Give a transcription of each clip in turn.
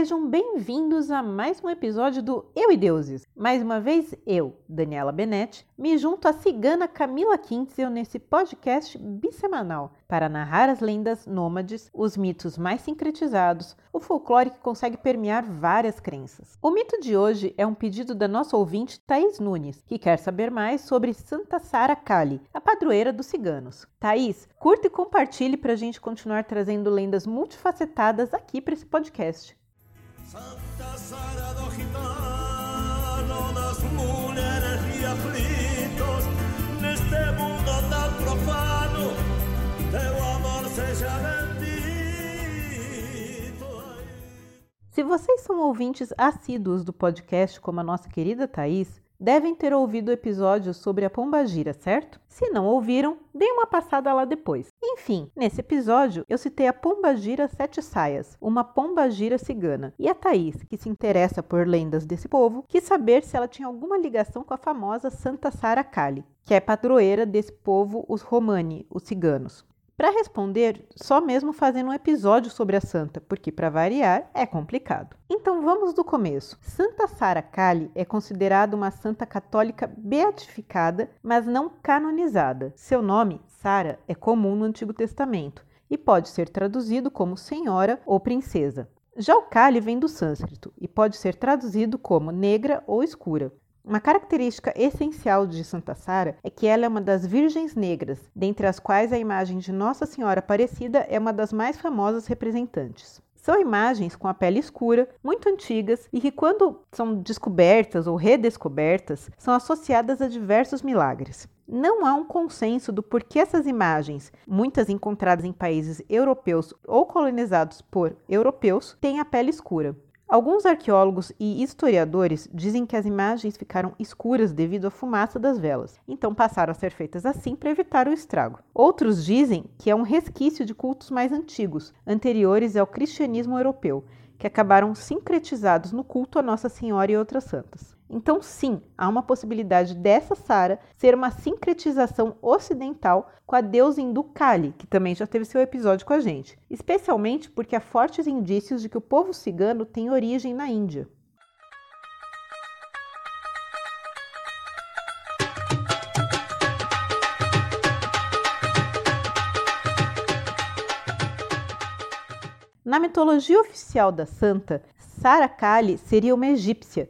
Sejam bem-vindos a mais um episódio do Eu e Deuses. Mais uma vez, eu, Daniela Benetti, me junto à cigana Camila Kintzel nesse podcast bissemanal para narrar as lendas nômades, os mitos mais sincretizados, o folclore que consegue permear várias crenças. O mito de hoje é um pedido da nossa ouvinte Thaís Nunes, que quer saber mais sobre Santa Sara Kali, a padroeira dos ciganos. Thaís, curta e compartilhe para a gente continuar trazendo lendas multifacetadas aqui para esse podcast. Santa Sara do Gitano, das mulheres e aflitos, neste mundo tão profano, teu amor seja bendito. Se vocês são ouvintes assíduos do podcast, como a nossa querida Thaís, devem ter ouvido o episódio sobre a pombagira, certo? Se não ouviram, deem uma passada lá depois. Enfim, nesse episódio eu citei a pombagira sete saias, uma pombagira cigana, e a Thaís, que se interessa por lendas desse povo, quis saber se ela tinha alguma ligação com a famosa Santa Sara Kali, que é padroeira desse povo, os Romani, os ciganos. Para responder, só mesmo fazendo um episódio sobre a santa, porque para variar é complicado. Então vamos do começo. Santa Sara Kali é considerada uma santa católica beatificada, mas não canonizada. Seu nome, Sara, é comum no Antigo Testamento e pode ser traduzido como senhora ou princesa. Já o Kali vem do sânscrito e pode ser traduzido como negra ou escura. Uma característica essencial de Santa Sara é que ela é uma das virgens negras, dentre as quais a imagem de Nossa Senhora Aparecida é uma das mais famosas representantes. São imagens com a pele escura, muito antigas e que, quando são descobertas ou redescobertas, são associadas a diversos milagres. Não há um consenso do porquê essas imagens, muitas encontradas em países europeus ou colonizados por europeus, têm a pele escura. Alguns arqueólogos e historiadores dizem que as imagens ficaram escuras devido à fumaça das velas, então passaram a ser feitas assim para evitar o estrago. Outros dizem que é um resquício de cultos mais antigos, anteriores ao cristianismo europeu, que acabaram sincretizados no culto a Nossa Senhora e outras santas. Então, sim, há uma possibilidade dessa Sara ser uma sincretização ocidental com a deusa hindu Kali, que também já teve seu episódio com a gente, especialmente porque há fortes indícios de que o povo cigano tem origem na Índia. Na mitologia oficial da santa, Sara Kali seria uma egípcia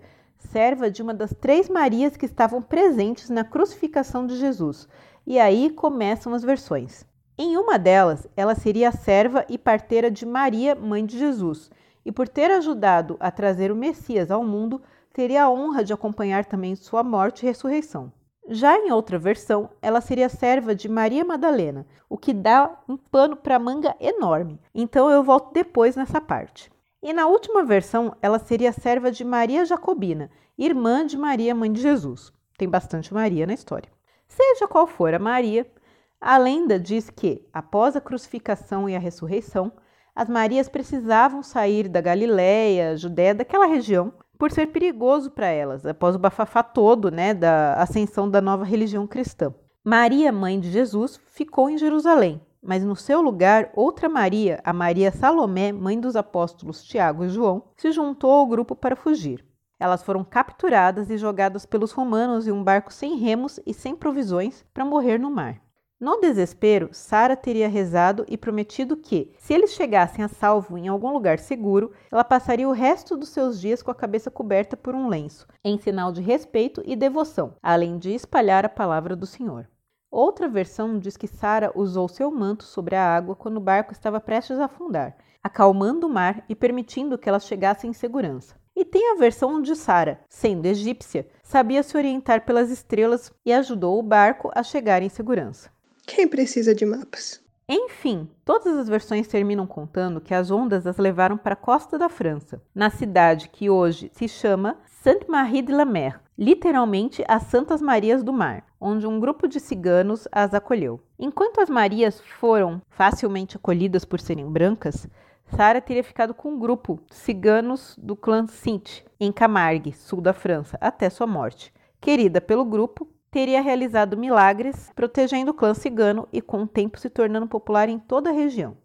serva de uma das três Marias que estavam presentes na crucificação de Jesus. E aí começam as versões. Em uma delas, ela seria serva e parteira de Maria, mãe de Jesus, e por ter ajudado a trazer o Messias ao mundo, teria a honra de acompanhar também sua morte e ressurreição. Já em outra versão, ela seria serva de Maria Madalena, o que dá um pano para manga enorme. Então eu volto depois nessa parte. E na última versão, ela seria serva de Maria Jacobina, irmã de Maria, mãe de Jesus. Tem bastante Maria na história. Seja qual for a Maria, a lenda diz que, após a crucificação e a ressurreição, as Marias precisavam sair da Galiléia, Judéia, daquela região, por ser perigoso para elas, após o bafafá todo né, da ascensão da nova religião cristã. Maria, mãe de Jesus, ficou em Jerusalém, mas no seu lugar, outra Maria, a Maria Salomé, mãe dos apóstolos Tiago e João, se juntou ao grupo para fugir. Elas foram capturadas e jogadas pelos romanos em um barco sem remos e sem provisões para morrer no mar. No desespero, Sara teria rezado e prometido que, se eles chegassem a salvo em algum lugar seguro, ela passaria o resto dos seus dias com a cabeça coberta por um lenço, em sinal de respeito e devoção, além de espalhar a palavra do Senhor. Outra versão diz que Sara usou seu manto sobre a água quando o barco estava prestes a afundar, acalmando o mar e permitindo que elas chegassem em segurança. E tem a versão onde Sara, sendo egípcia, sabia se orientar pelas estrelas e ajudou o barco a chegar em segurança. Quem precisa de mapas? Enfim, todas as versões terminam contando que as ondas as levaram para a costa da França, na cidade que hoje se chama Sainte-Marie de la Mer, literalmente as Santas Marias do Mar, onde um grupo de ciganos as acolheu. Enquanto as Marias foram facilmente acolhidas por serem brancas, Sara teria ficado com um grupo de ciganos do clã Sint, em Camargue, sul da França, até sua morte. Querida pelo grupo, teria realizado milagres protegendo o clã cigano e com o tempo se tornando popular em toda a região.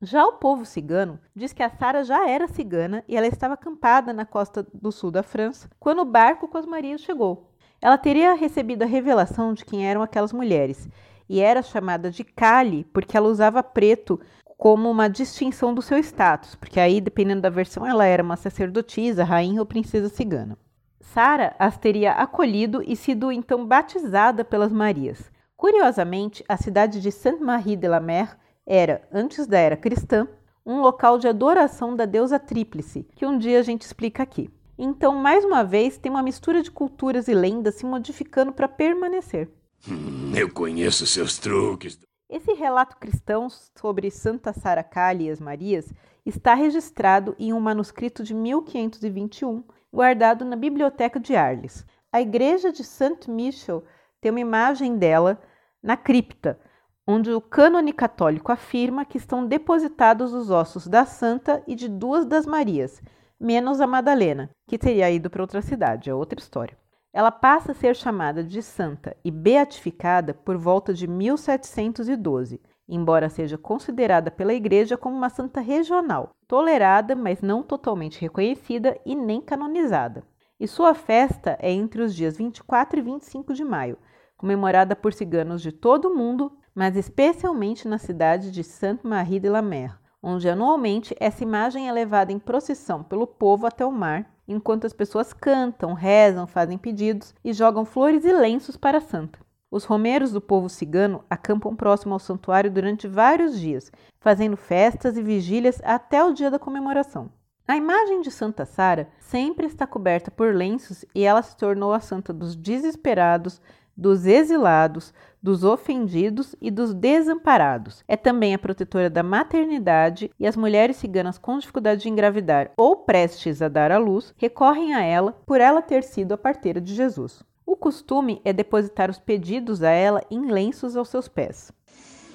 Já o povo cigano diz que a Sara já era cigana e ela estava acampada na costa do sul da França quando o barco com as Marias chegou. Ela teria recebido a revelação de quem eram aquelas mulheres e era chamada de Kali porque ela usava preto como uma distinção do seu status, porque aí, dependendo da versão, ela era uma sacerdotisa, rainha ou princesa cigana. Sara as teria acolhido e sido então batizada pelas Marias. Curiosamente, a cidade de Sainte-Marie de la Mer era, antes da era cristã, um local de adoração da deusa Tríplice, que um dia a gente explica aqui. Então, mais uma vez, tem uma mistura de culturas e lendas se modificando para permanecer. Hum, eu conheço seus truques. Esse relato cristão sobre Santa Sara Cali e as Marias está registrado em um manuscrito de 1521, guardado na Biblioteca de Arles. A igreja de Saint Michel tem uma imagem dela na cripta, onde o cânone católico afirma que estão depositados os ossos da santa e de duas das Marias, menos a Madalena, que teria ido para outra cidade, é outra história. Ela passa a ser chamada de santa e beatificada por volta de 1712, embora seja considerada pela Igreja como uma santa regional, tolerada, mas não totalmente reconhecida e nem canonizada. E sua festa é entre os dias 24 e 25 de maio, comemorada por ciganos de todo o mundo mas especialmente na cidade de Sainte-Marie de la Mer, onde anualmente essa imagem é levada em procissão pelo povo até o mar, enquanto as pessoas cantam, rezam, fazem pedidos e jogam flores e lenços para a santa. Os romeiros do povo cigano acampam próximo ao santuário durante vários dias, fazendo festas e vigílias até o dia da comemoração. A imagem de Santa Sara sempre está coberta por lenços e ela se tornou a santa dos desesperados, dos exilados, dos ofendidos e dos desamparados. É também a protetora da maternidade e as mulheres ciganas com dificuldade de engravidar ou prestes a dar à luz recorrem a ela por ela ter sido a parteira de Jesus. O costume é depositar os pedidos a ela em lenços aos seus pés.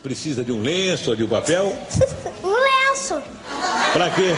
Precisa de um lenço ou de um papel? um lenço. Para quê?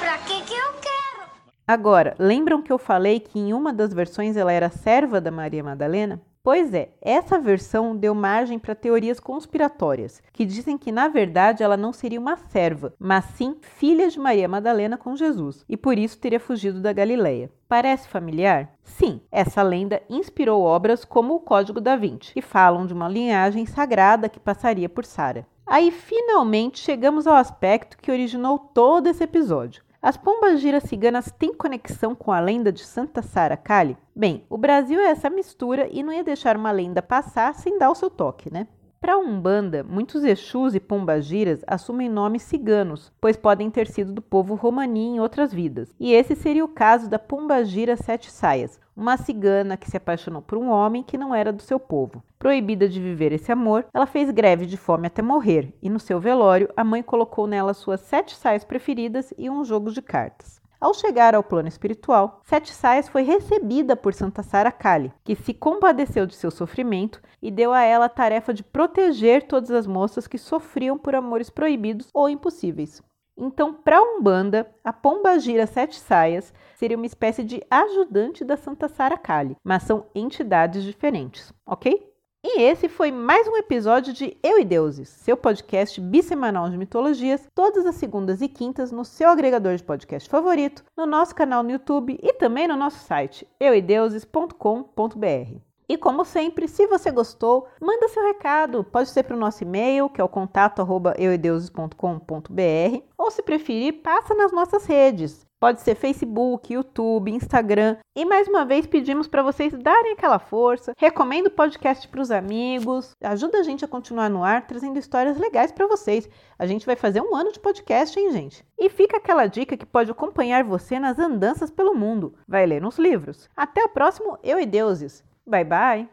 Pra que que eu quero? Agora, lembram que eu falei que em uma das versões ela era serva da Maria Madalena? Pois é, essa versão deu margem para teorias conspiratórias, que dizem que na verdade ela não seria uma serva, mas sim filha de Maria Madalena com Jesus, e por isso teria fugido da Galileia. Parece familiar? Sim, essa lenda inspirou obras como o Código da Vinci, que falam de uma linhagem sagrada que passaria por Sara. Aí finalmente chegamos ao aspecto que originou todo esse episódio. As pombagiras ciganas têm conexão com a lenda de Santa Sara Kali? Bem, o Brasil é essa mistura e não ia deixar uma lenda passar sem dar o seu toque, né? Para Umbanda, muitos Exus e Pombagiras assumem nomes ciganos, pois podem ter sido do povo romani em outras vidas. E esse seria o caso da Pombagira Sete Saias, uma cigana que se apaixonou por um homem que não era do seu povo. Proibida de viver esse amor, ela fez greve de fome até morrer, e no seu velório, a mãe colocou nela suas sete saias preferidas e um jogo de cartas. Ao chegar ao plano espiritual, Sete Saias foi recebida por Santa Sara Kali, que se compadeceu de seu sofrimento e deu a ela a tarefa de proteger todas as moças que sofriam por amores proibidos ou impossíveis. Então, para Umbanda, a Pomba Gira Sete Saias seria uma espécie de ajudante da Santa Sara Kali, mas são entidades diferentes, ok? E esse foi mais um episódio de Eu e Deuses, seu podcast bissemanal de mitologias, todas as segundas e quintas no seu agregador de podcast favorito, no nosso canal no YouTube e também no nosso site euideuses.com.br. E como sempre, se você gostou, manda seu recado. Pode ser para o nosso e-mail, que é o contato euideuses.com.br, ou se preferir, passa nas nossas redes. Pode ser Facebook, YouTube, Instagram. E mais uma vez pedimos para vocês darem aquela força. Recomendo o podcast para os amigos. Ajuda a gente a continuar no ar trazendo histórias legais para vocês. A gente vai fazer um ano de podcast, hein, gente? E fica aquela dica que pode acompanhar você nas andanças pelo mundo. Vai ler nos livros. Até o próximo Eu e Deuses. Bye bye.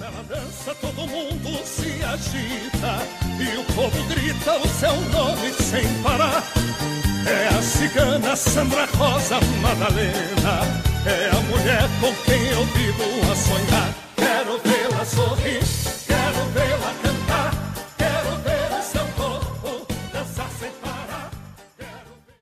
Ela dança, todo mundo se agita e o povo grita o seu nome sem parar. É a cigana Sandra Rosa Madalena, é a mulher com quem eu vivo a sonhar. Quero vê-la sorrir, quero vê-la cantar.